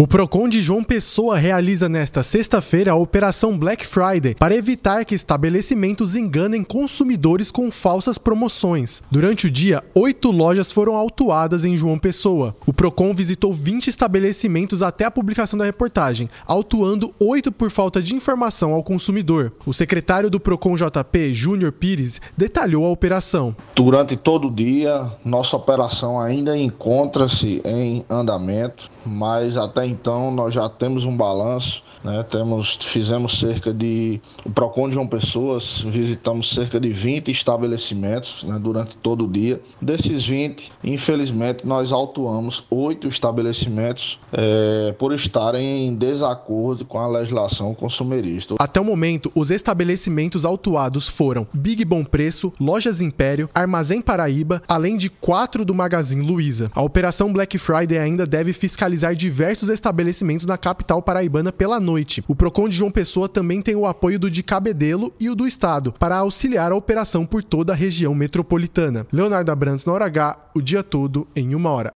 O Procon de João Pessoa realiza nesta sexta-feira a Operação Black Friday para evitar que estabelecimentos enganem consumidores com falsas promoções. Durante o dia, oito lojas foram autuadas em João Pessoa. O Procon visitou 20 estabelecimentos até a publicação da reportagem, autuando oito por falta de informação ao consumidor. O secretário do Procon JP, Júnior Pires, detalhou a operação. Durante todo o dia, nossa operação ainda encontra-se em andamento, mas até então nós já temos um balanço, né? Temos, fizemos cerca de o Procon de João Pessoas, visitamos cerca de 20 estabelecimentos né, durante todo o dia. Desses 20, infelizmente, nós autuamos oito estabelecimentos é, por estarem em desacordo com a legislação consumerista. Até o momento, os estabelecimentos autuados foram Big Bom Preço, Lojas Império, Armazém Paraíba, além de quatro do Magazine Luiza. A operação Black Friday ainda deve fiscalizar diversos estabelecimentos na capital paraibana pela noite. O Procon de João Pessoa também tem o apoio do de Cabedelo e o do Estado para auxiliar a operação por toda a região metropolitana. Leonardo Abrantes na hora H, o dia todo em uma hora.